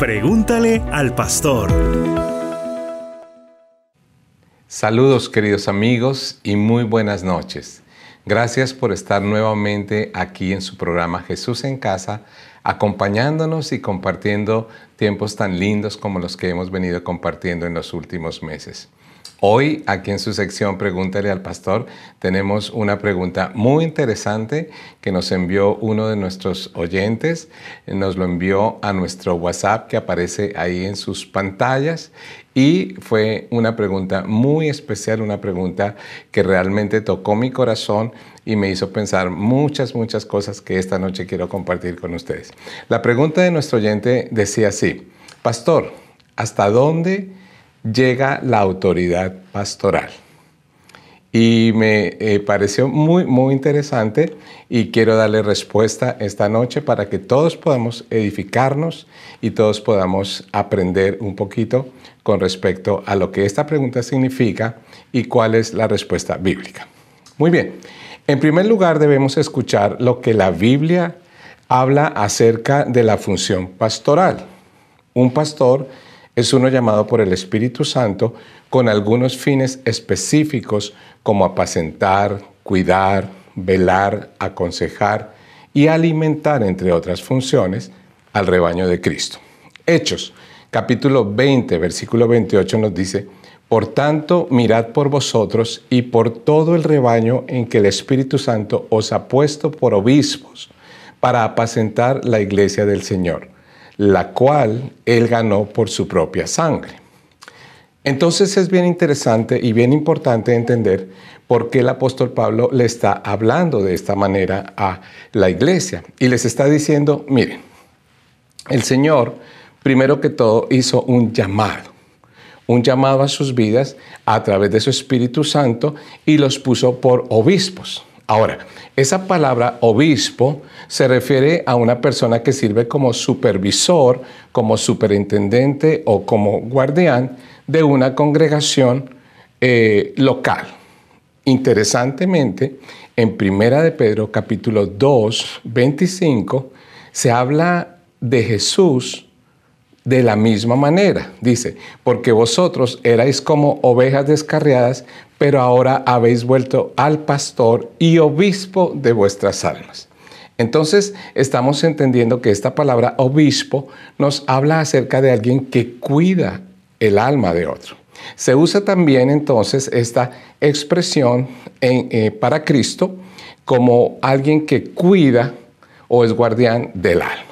Pregúntale al pastor. Saludos queridos amigos y muy buenas noches. Gracias por estar nuevamente aquí en su programa Jesús en casa, acompañándonos y compartiendo tiempos tan lindos como los que hemos venido compartiendo en los últimos meses. Hoy, aquí en su sección Pregúntale al Pastor, tenemos una pregunta muy interesante que nos envió uno de nuestros oyentes. Nos lo envió a nuestro WhatsApp que aparece ahí en sus pantallas y fue una pregunta muy especial, una pregunta que realmente tocó mi corazón y me hizo pensar muchas, muchas cosas que esta noche quiero compartir con ustedes. La pregunta de nuestro oyente decía así, Pastor, ¿hasta dónde llega la autoridad pastoral? Y me eh, pareció muy, muy interesante y quiero darle respuesta esta noche para que todos podamos edificarnos y todos podamos aprender un poquito con respecto a lo que esta pregunta significa y cuál es la respuesta bíblica. Muy bien, en primer lugar debemos escuchar lo que la Biblia habla acerca de la función pastoral. Un pastor es uno llamado por el Espíritu Santo con algunos fines específicos como apacentar, cuidar, velar, aconsejar y alimentar, entre otras funciones, al rebaño de Cristo. Hechos, capítulo 20, versículo 28 nos dice, Por tanto, mirad por vosotros y por todo el rebaño en que el Espíritu Santo os ha puesto por obispos para apacentar la iglesia del Señor, la cual él ganó por su propia sangre. Entonces es bien interesante y bien importante entender por qué el apóstol Pablo le está hablando de esta manera a la iglesia y les está diciendo, miren, el Señor primero que todo hizo un llamado, un llamado a sus vidas a través de su Espíritu Santo y los puso por obispos. Ahora, esa palabra obispo se refiere a una persona que sirve como supervisor, como superintendente o como guardián de una congregación eh, local. Interesantemente, en Primera de Pedro capítulo 2, 25, se habla de Jesús de la misma manera. Dice, porque vosotros erais como ovejas descarriadas, pero ahora habéis vuelto al pastor y obispo de vuestras almas. Entonces estamos entendiendo que esta palabra obispo nos habla acerca de alguien que cuida el alma de otro. Se usa también entonces esta expresión eh, para Cristo como alguien que cuida o es guardián del alma.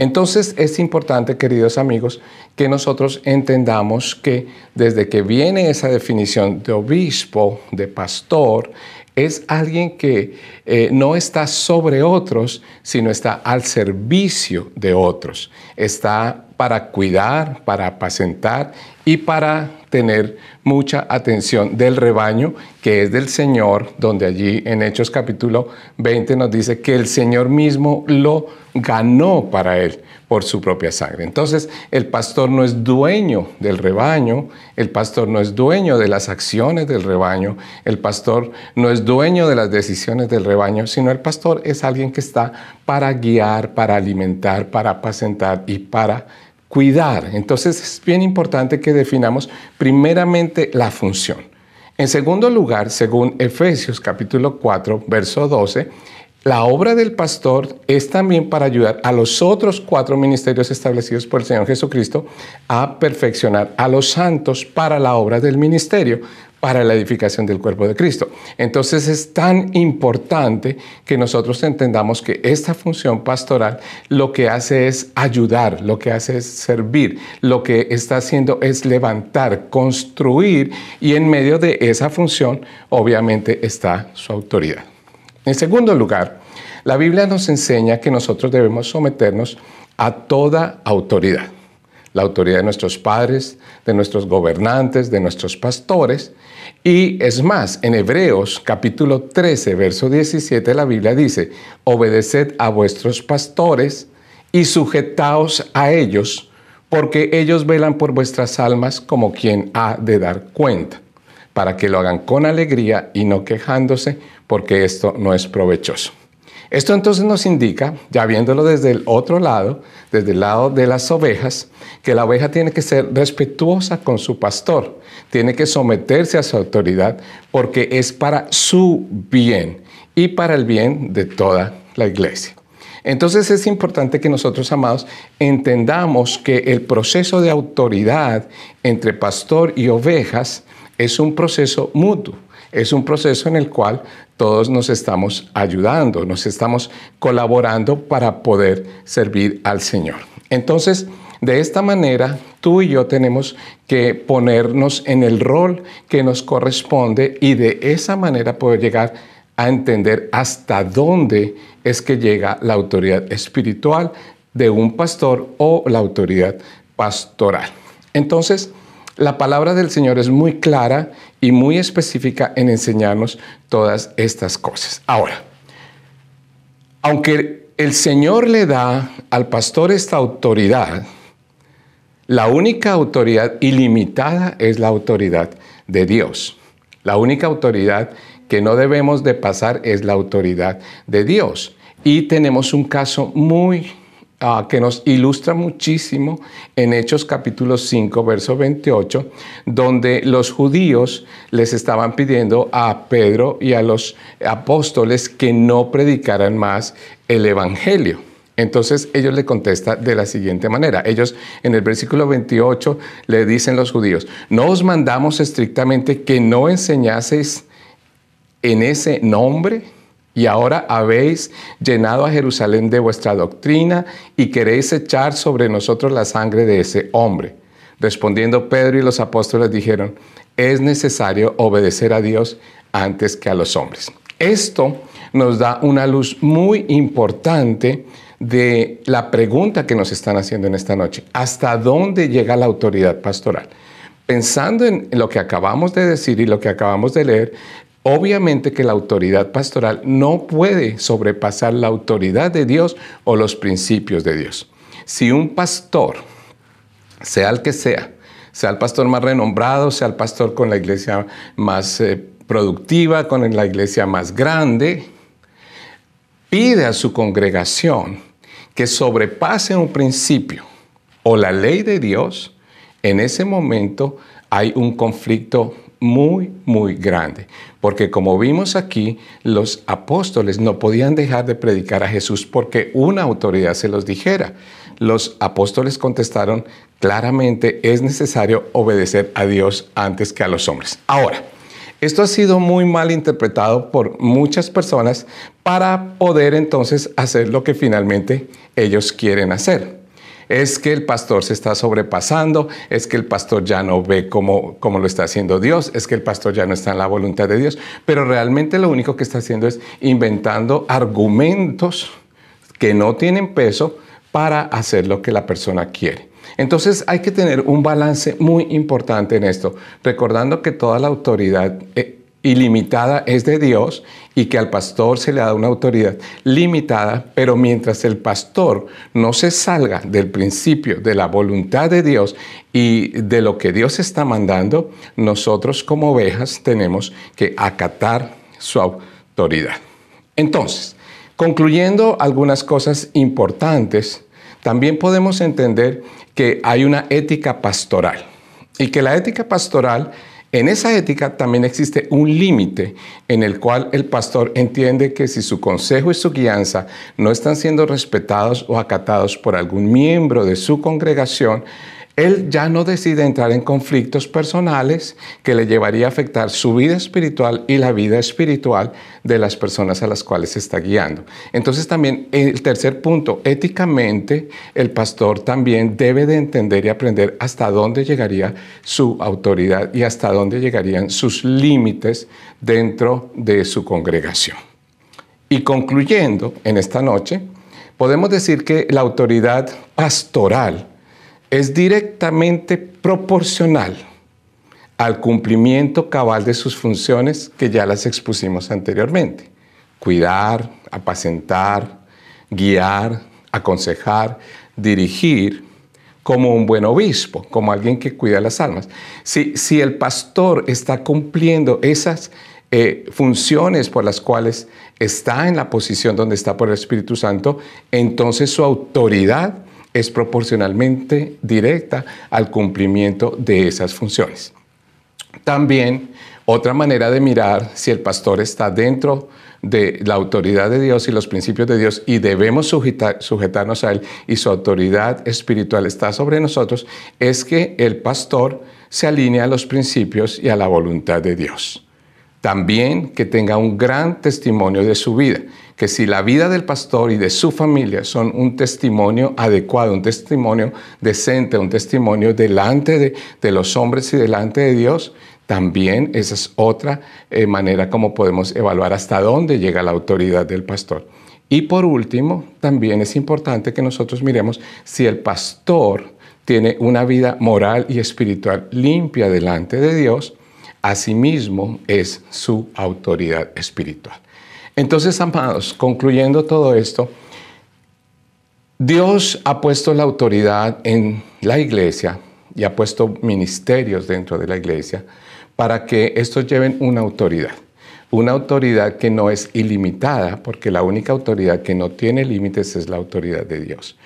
Entonces es importante, queridos amigos, que nosotros entendamos que desde que viene esa definición de obispo, de pastor, es alguien que eh, no está sobre otros, sino está al servicio de otros. Está para cuidar, para apacentar y para tener mucha atención del rebaño que es del Señor, donde allí en Hechos capítulo 20 nos dice que el Señor mismo lo ganó para él por su propia sangre. Entonces, el pastor no es dueño del rebaño, el pastor no es dueño de las acciones del rebaño, el pastor no es dueño de las decisiones del rebaño, sino el pastor es alguien que está para guiar, para alimentar, para apacentar y para cuidar. Entonces, es bien importante que definamos primeramente la función. En segundo lugar, según Efesios capítulo 4, verso 12, la obra del pastor es también para ayudar a los otros cuatro ministerios establecidos por el Señor Jesucristo a perfeccionar a los santos para la obra del ministerio, para la edificación del cuerpo de Cristo. Entonces es tan importante que nosotros entendamos que esta función pastoral lo que hace es ayudar, lo que hace es servir, lo que está haciendo es levantar, construir y en medio de esa función obviamente está su autoridad. En segundo lugar, la Biblia nos enseña que nosotros debemos someternos a toda autoridad. La autoridad de nuestros padres, de nuestros gobernantes, de nuestros pastores. Y es más, en Hebreos capítulo 13, verso 17, la Biblia dice, obedeced a vuestros pastores y sujetaos a ellos, porque ellos velan por vuestras almas como quien ha de dar cuenta, para que lo hagan con alegría y no quejándose, porque esto no es provechoso. Esto entonces nos indica, ya viéndolo desde el otro lado, desde el lado de las ovejas, que la oveja tiene que ser respetuosa con su pastor, tiene que someterse a su autoridad porque es para su bien y para el bien de toda la iglesia. Entonces es importante que nosotros, amados, entendamos que el proceso de autoridad entre pastor y ovejas es un proceso mutuo, es un proceso en el cual todos nos estamos ayudando, nos estamos colaborando para poder servir al Señor. Entonces, de esta manera, tú y yo tenemos que ponernos en el rol que nos corresponde y de esa manera poder llegar a entender hasta dónde es que llega la autoridad espiritual de un pastor o la autoridad pastoral. Entonces, la palabra del Señor es muy clara y muy específica en enseñarnos todas estas cosas. Ahora, aunque el Señor le da al pastor esta autoridad, la única autoridad ilimitada es la autoridad de Dios. La única autoridad que no debemos de pasar es la autoridad de Dios. Y tenemos un caso muy Ah, que nos ilustra muchísimo en Hechos capítulo 5, verso 28, donde los judíos les estaban pidiendo a Pedro y a los apóstoles que no predicaran más el Evangelio. Entonces ellos le contestan de la siguiente manera. Ellos en el versículo 28 le dicen los judíos, no os mandamos estrictamente que no enseñaseis en ese nombre y ahora habéis llenado a Jerusalén de vuestra doctrina y queréis echar sobre nosotros la sangre de ese hombre. Respondiendo Pedro y los apóstoles dijeron, es necesario obedecer a Dios antes que a los hombres. Esto nos da una luz muy importante de la pregunta que nos están haciendo en esta noche. ¿Hasta dónde llega la autoridad pastoral? Pensando en lo que acabamos de decir y lo que acabamos de leer, Obviamente que la autoridad pastoral no puede sobrepasar la autoridad de Dios o los principios de Dios. Si un pastor, sea el que sea, sea el pastor más renombrado, sea el pastor con la iglesia más eh, productiva, con la iglesia más grande, pide a su congregación que sobrepase un principio o la ley de Dios, en ese momento hay un conflicto muy, muy grande. Porque como vimos aquí, los apóstoles no podían dejar de predicar a Jesús porque una autoridad se los dijera. Los apóstoles contestaron claramente, es necesario obedecer a Dios antes que a los hombres. Ahora, esto ha sido muy mal interpretado por muchas personas para poder entonces hacer lo que finalmente ellos quieren hacer es que el pastor se está sobrepasando, es que el pastor ya no ve cómo, lo está haciendo Dios, es que el pastor ya no está en la voluntad de Dios, pero realmente lo único que está haciendo es inventando argumentos que no tienen peso para hacer lo que la persona quiere. Entonces hay que tener un balance muy importante en esto, recordando que toda la autoridad eh, ilimitada es de Dios y que al pastor se le da una autoridad limitada, pero mientras el pastor no se salga del principio de la voluntad de Dios y de lo que Dios está mandando, nosotros como ovejas tenemos que acatar su autoridad. Entonces, concluyendo algunas cosas importantes, también podemos entender que hay una ética pastoral y que la ética pastoral en esa ética también existe un límite en el cual el pastor entiende que si su consejo y su guianza no están siendo respetados o acatados por algún miembro de su congregación, él ya no decide entrar en conflictos personales que le llevaría a afectar su vida espiritual y la vida espiritual de las personas a las cuales está guiando. Entonces también el tercer punto, éticamente el pastor también debe de entender y aprender hasta dónde llegaría su autoridad y hasta dónde llegarían sus límites dentro de su congregación. Y concluyendo en esta noche, podemos decir que la autoridad pastoral es directamente proporcional al cumplimiento cabal de sus funciones que ya las expusimos anteriormente. Cuidar, apacentar, guiar, aconsejar, dirigir, como un buen obispo, como alguien que cuida las almas. Si, si el pastor está cumpliendo esas eh, funciones por las cuales está en la posición donde está por el Espíritu Santo, entonces su autoridad es proporcionalmente directa al cumplimiento de esas funciones. También otra manera de mirar si el pastor está dentro de la autoridad de Dios y los principios de Dios y debemos sujetarnos a Él y su autoridad espiritual está sobre nosotros, es que el pastor se alinea a los principios y a la voluntad de Dios. También que tenga un gran testimonio de su vida, que si la vida del pastor y de su familia son un testimonio adecuado, un testimonio decente, un testimonio delante de, de los hombres y delante de Dios, también esa es otra eh, manera como podemos evaluar hasta dónde llega la autoridad del pastor. Y por último, también es importante que nosotros miremos si el pastor tiene una vida moral y espiritual limpia delante de Dios, asimismo es su autoridad espiritual. Entonces, amados, concluyendo todo esto, Dios ha puesto la autoridad en la iglesia y ha puesto ministerios dentro de la iglesia para que estos lleven una autoridad. Una autoridad que no es ilimitada, porque la única autoridad que no tiene límites es la autoridad de Dios.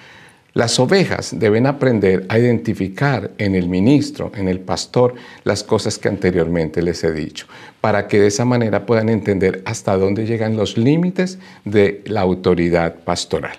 Las ovejas deben aprender a identificar en el ministro, en el pastor, las cosas que anteriormente les he dicho, para que de esa manera puedan entender hasta dónde llegan los límites de la autoridad pastoral.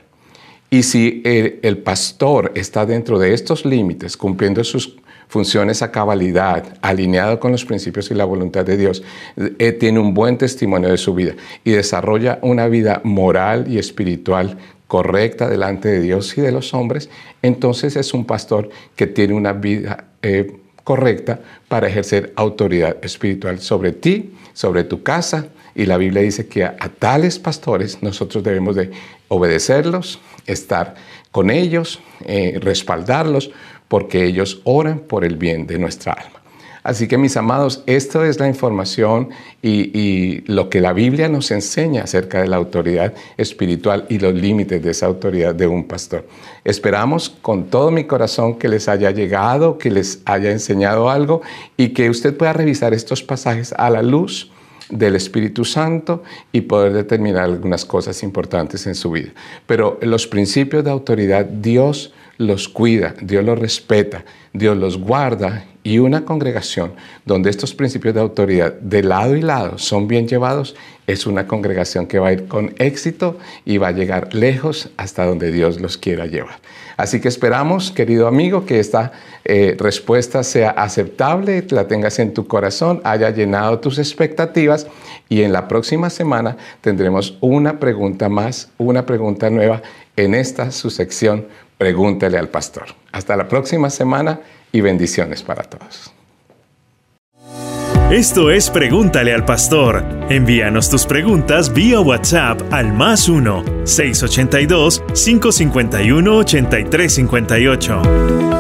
Y si el, pastor está dentro de estos límites, cumpliendo sus funciones a cabalidad, alineado con los principios y la voluntad de Dios, eh, tiene un buen testimonio de su vida y desarrolla una vida moral y espiritual correcta delante de Dios y de los hombres, entonces es un pastor que tiene una vida eh, correcta para ejercer autoridad espiritual sobre ti, sobre tu casa, y la Biblia dice que a, tales pastores nosotros debemos de obedecerlos, estar con ellos, eh, respaldarlos, porque ellos oran por el bien de nuestra alma. Así que mis amados, esto es la información y, lo que la Biblia nos enseña acerca de la autoridad espiritual y los límites de esa autoridad de un pastor. Esperamos con todo mi corazón que les haya llegado, que les haya enseñado algo y que usted pueda revisar estos pasajes a la luz del Espíritu Santo y poder determinar algunas cosas importantes en su vida. Pero los principios de autoridad Dios los cuida, Dios los respeta, Dios los guarda y una congregación donde estos principios de autoridad de lado y lado son bien llevados, es una congregación que va a ir con éxito y va a llegar lejos hasta donde Dios los quiera llevar. Así que esperamos, querido amigo, que esta eh, respuesta sea aceptable, la tengas en tu corazón, haya llenado tus expectativas y en la próxima semana tendremos una pregunta más, una pregunta nueva en esta su sección Pregúntale al pastor. Hasta la próxima semana y bendiciones para todos. Esto es Pregúntale al Pastor. Envíanos tus preguntas vía WhatsApp al más 1-682-551-8358.